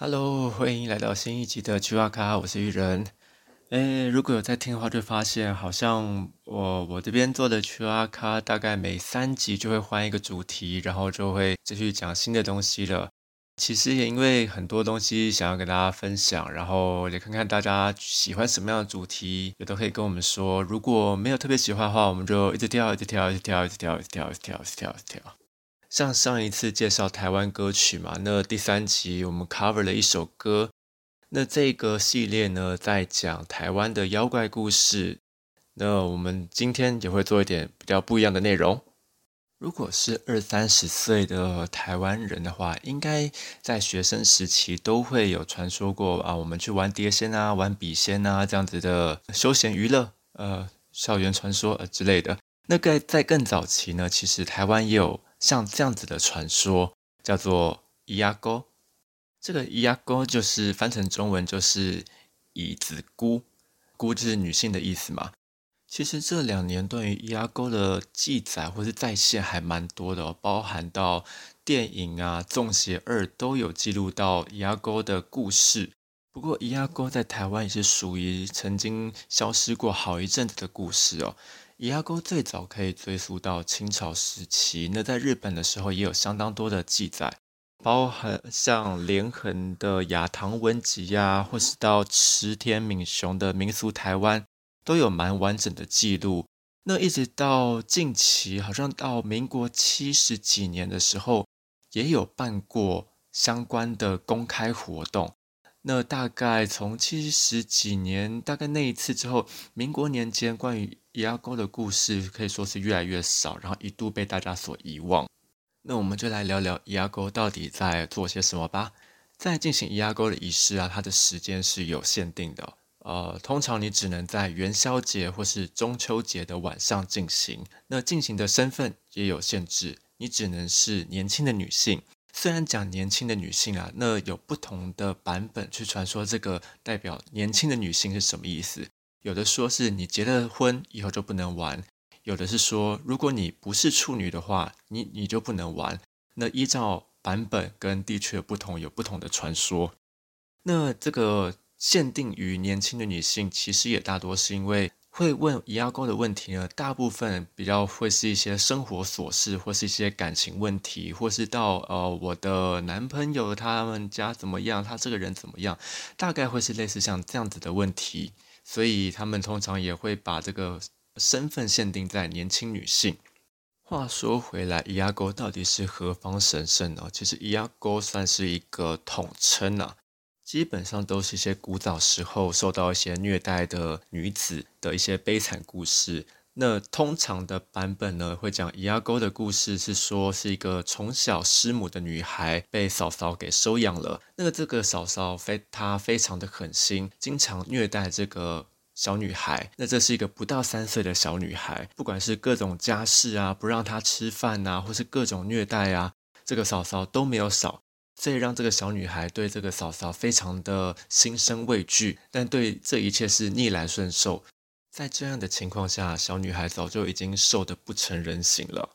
Hello，欢迎来到新一集的趣话咖，我是玉人。诶，如果有在听的话，就发现好像我我这边做的趣话咖，大概每三集就会换一个主题，然后就会继续讲新的东西了。其实也因为很多东西想要跟大家分享，然后也看看大家喜欢什么样的主题，也都可以跟我们说。如果没有特别喜欢的话，我们就一直跳，一直跳，一直跳，一直跳，一直跳，一直跳，一直跳，一直跳。像上一次介绍台湾歌曲嘛，那第三集我们 cover 了一首歌，那这个系列呢在讲台湾的妖怪故事，那我们今天也会做一点比较不一样的内容。如果是二三十岁的台湾人的话，应该在学生时期都会有传说过啊，我们去玩碟仙啊、玩笔仙啊这样子的休闲娱乐，呃，校园传说呃之类的。那个在更早期呢，其实台湾也有。像这样子的传说叫做“咿呀沟”，这个“咿呀沟”就是翻成中文就是“椅子姑”，“姑”就是女性的意思嘛。其实这两年对于“咿呀沟”的记载或是再现还蛮多的，包含到电影啊、《中邪二》都有记录到“咿呀沟”的故事。不过，“咿呀沟”在台湾也是属于曾经消失过好一阵子的故事哦。野鸭沟最早可以追溯到清朝时期，那在日本的时候也有相当多的记载，包含像连横的《雅堂文集》呀，或是到池田敏雄的民俗台湾，都有蛮完整的记录。那一直到近期，好像到民国七十几年的时候，也有办过相关的公开活动。那大概从七十几年，大概那一次之后，民国年间关于咿呀沟的故事可以说是越来越少，然后一度被大家所遗忘。那我们就来聊聊咿呀沟到底在做些什么吧。在进行咿呀沟的仪式啊，它的时间是有限定的，呃，通常你只能在元宵节或是中秋节的晚上进行。那进行的身份也有限制，你只能是年轻的女性。虽然讲年轻的女性啊，那有不同的版本去传说这个代表年轻的女性是什么意思？有的说是你结了婚以后就不能玩，有的是说如果你不是处女的话，你你就不能玩。那依照版本跟地区的不同，有不同的传说。那这个限定于年轻的女性，其实也大多是因为。会问咿呀沟的问题呢，大部分比较会是一些生活琐事，或是一些感情问题，或是到呃我的男朋友他们家怎么样，他这个人怎么样，大概会是类似像这样子的问题，所以他们通常也会把这个身份限定在年轻女性。话说回来，咿呀沟到底是何方神圣呢？其实咿呀沟算是一个统称啊。基本上都是一些古早时候受到一些虐待的女子的一些悲惨故事。那通常的版本呢，会讲咿呀沟的故事，是说是一个从小失母的女孩被嫂嫂给收养了。那个这个嫂嫂非她非常的狠心，经常虐待这个小女孩。那这是一个不到三岁的小女孩，不管是各种家事啊，不让她吃饭啊，或是各种虐待啊，这个嫂嫂都没有少。这也让这个小女孩对这个嫂嫂非常的心生畏惧，但对这一切是逆来顺受。在这样的情况下，小女孩早就已经瘦得不成人形了。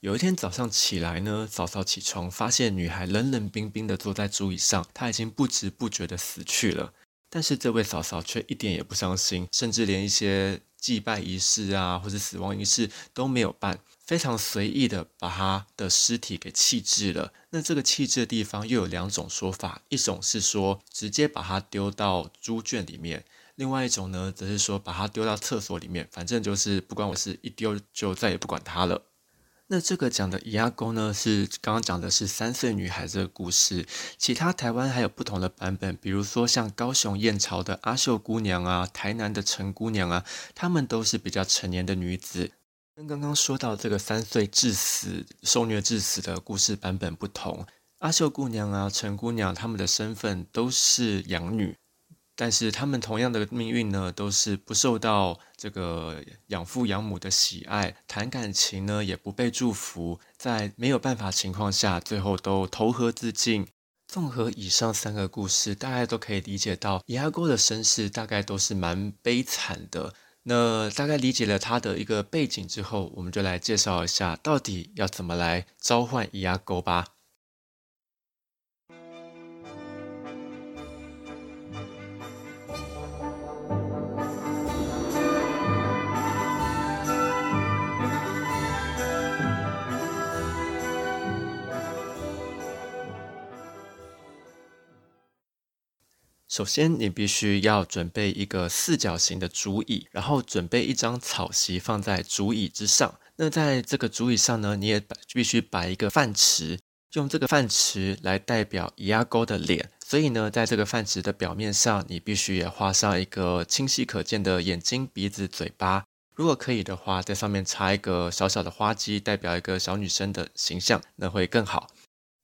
有一天早上起来呢，嫂嫂起床发现女孩冷冷冰冰的坐在桌椅上，她已经不知不觉的死去了。但是这位嫂嫂却一点也不伤心，甚至连一些祭拜仪式啊，或者死亡仪式都没有办。非常随意的把他的尸体给弃置了。那这个弃置的地方又有两种说法，一种是说直接把它丢到猪圈里面，另外一种呢，则是说把它丢到厕所里面，反正就是不关我事一丢就再也不管它了。那这个讲的咿呀沟呢，是刚刚讲的是三岁女孩这个故事，其他台湾还有不同的版本，比如说像高雄燕巢的阿秀姑娘啊，台南的陈姑娘啊，她们都是比较成年的女子。跟刚刚说到这个三岁致死、受虐致死的故事版本不同，阿秀姑娘啊、陈姑娘她们的身份都是养女，但是他们同样的命运呢，都是不受到这个养父养母的喜爱，谈感情呢也不被祝福，在没有办法情况下，最后都投河自尽。综合以上三个故事，大家都可以理解到，伊阿哥的身世大概都是蛮悲惨的。那大概理解了他的一个背景之后，我们就来介绍一下到底要怎么来召唤咿呀沟吧。首先，你必须要准备一个四角形的竹椅，然后准备一张草席放在竹椅之上。那在这个竹椅上呢，你也必须摆一个饭池，用这个饭池来代表伊阿沟的脸。所以呢，在这个饭池的表面上，你必须也画上一个清晰可见的眼睛、鼻子、嘴巴。如果可以的话，在上面插一个小小的花姬，代表一个小女生的形象，那会更好。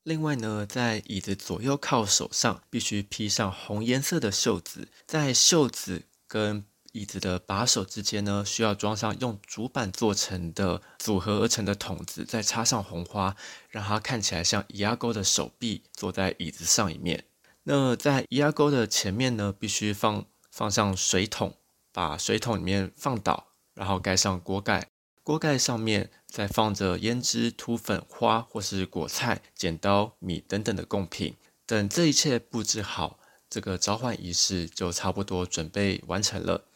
另外呢，在椅子左右靠手上必须披上红颜色的袖子，在袖子跟椅子的把手之间呢，需要装上用竹板做成的组合而成的筒子，再插上红花，让它看起来像伊阿沟的手臂坐在椅子上一面。那在伊阿沟的前面呢，必须放放上水桶，把水桶里面放倒，然后盖上锅盖。锅盖上面再放着胭脂、涂粉、花或是果菜、剪刀、米等等的贡品。等这一切布置好，这个召唤仪式就差不多准备完成了。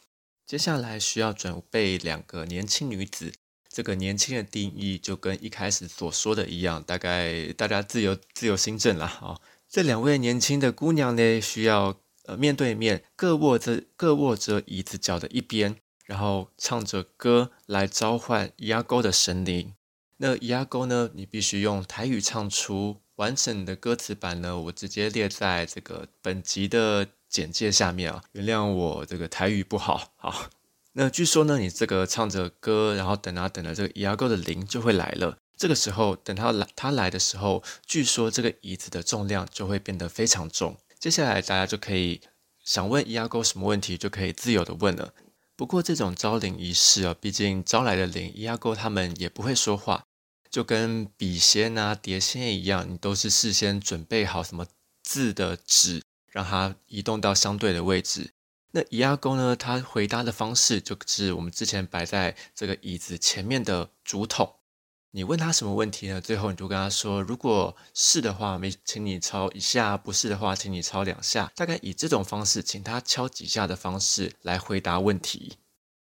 接下来需要准备两个年轻女子。这个年轻的定义就跟一开始所说的一样，大概大家自由自由心证了啊。这两位年轻的姑娘呢，需要呃面对面，各握着各握着椅子脚的一边。然后唱着歌来召唤伊阿沟的神灵。那伊阿沟呢？你必须用台语唱出完整的歌词版呢。我直接列在这个本集的简介下面啊。原谅我这个台语不好。好，那据说呢，你这个唱着歌，然后等啊等啊，这个伊阿沟的灵就会来了。这个时候，等他来，他来的时候，据说这个椅子的重量就会变得非常重。接下来大家就可以想问伊阿沟什么问题，就可以自由的问了。不过这种招灵仪式啊，毕竟招来的灵伊阿勾他们也不会说话，就跟笔仙啊、碟仙一样，你都是事先准备好什么字的纸，让它移动到相对的位置。那伊阿勾呢，他回答的方式就是我们之前摆在这个椅子前面的竹筒。你问他什么问题呢？最后你就跟他说，如果是的话，没请你敲一下；不是的话，请你敲两下。大概以这种方式，请他敲几下的方式来回答问题。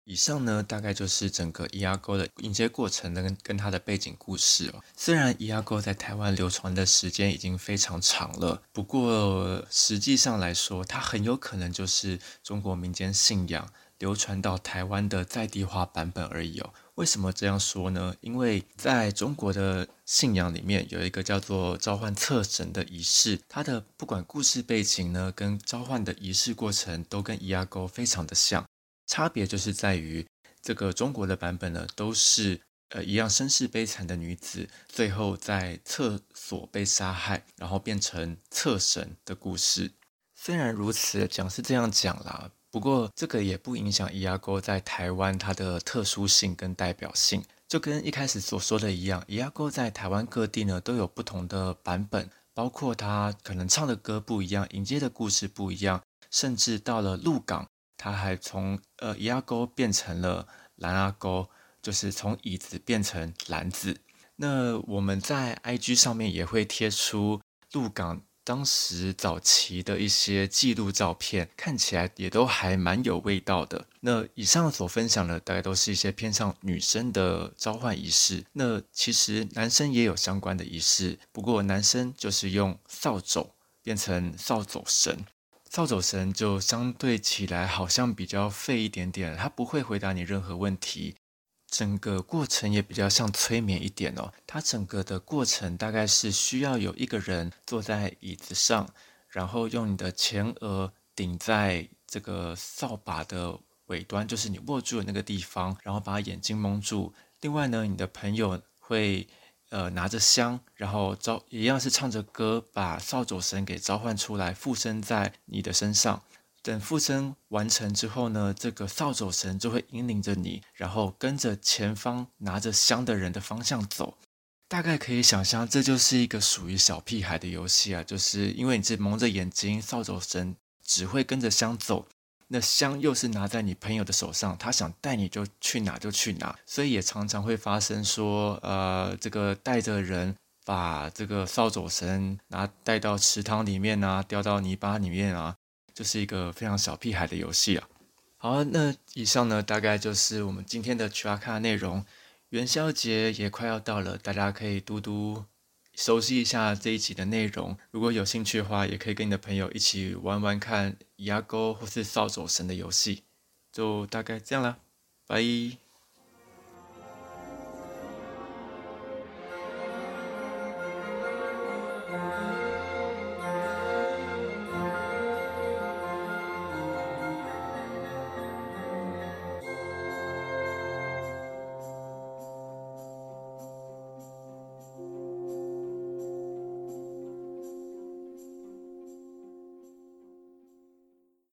以上呢，大概就是整个伊阿沟的迎接过程跟跟它的背景故事哦。虽然伊阿沟在台湾流传的时间已经非常长了，不过实际上来说，它很有可能就是中国民间信仰流传到台湾的在地化版本而已哦。为什么这样说呢？因为在中国的信仰里面，有一个叫做召唤厕神的仪式，它的不管故事背景呢，跟召唤的仪式过程都跟伊阿沟非常的像，差别就是在于这个中国的版本呢，都是呃一样身世悲惨的女子，最后在厕所被杀害，然后变成厕神的故事。虽然如此，讲是这样讲啦。不过，这个也不影响伊阿沟在台湾它的特殊性跟代表性，就跟一开始所说的一样，伊阿沟在台湾各地呢都有不同的版本，包括他可能唱的歌不一样，迎接的故事不一样，甚至到了鹿港，他还从呃伊阿沟变成了蓝阿沟，就是从椅子变成篮子。那我们在 IG 上面也会贴出鹿港。当时早期的一些记录照片，看起来也都还蛮有味道的。那以上所分享的，大概都是一些偏向女生的召唤仪式。那其实男生也有相关的仪式，不过男生就是用扫帚变成扫帚神，扫帚神就相对起来好像比较废一点点，他不会回答你任何问题。整个过程也比较像催眠一点哦。它整个的过程大概是需要有一个人坐在椅子上，然后用你的前额顶在这个扫把的尾端，就是你握住的那个地方，然后把眼睛蒙住。另外呢，你的朋友会呃拿着香，然后招一样是唱着歌，把扫帚神给召唤出来，附身在你的身上。等附身完成之后呢，这个扫帚神就会引领着你，然后跟着前方拿着香的人的方向走。大概可以想象，这就是一个属于小屁孩的游戏啊，就是因为你是蒙着眼睛，扫帚神只会跟着香走，那香又是拿在你朋友的手上，他想带你就去哪就去哪，所以也常常会发生说，呃，这个带着人把这个扫帚神拿带到池塘里面啊，掉到泥巴里面啊。就是一个非常小屁孩的游戏啊。好，那以上呢，大概就是我们今天的 trivia 内容。元宵节也快要到了，大家可以嘟嘟熟悉一下这一集的内容。如果有兴趣的话，也可以跟你的朋友一起玩玩看牙膏或是扫帚神的游戏。就大概这样啦，拜。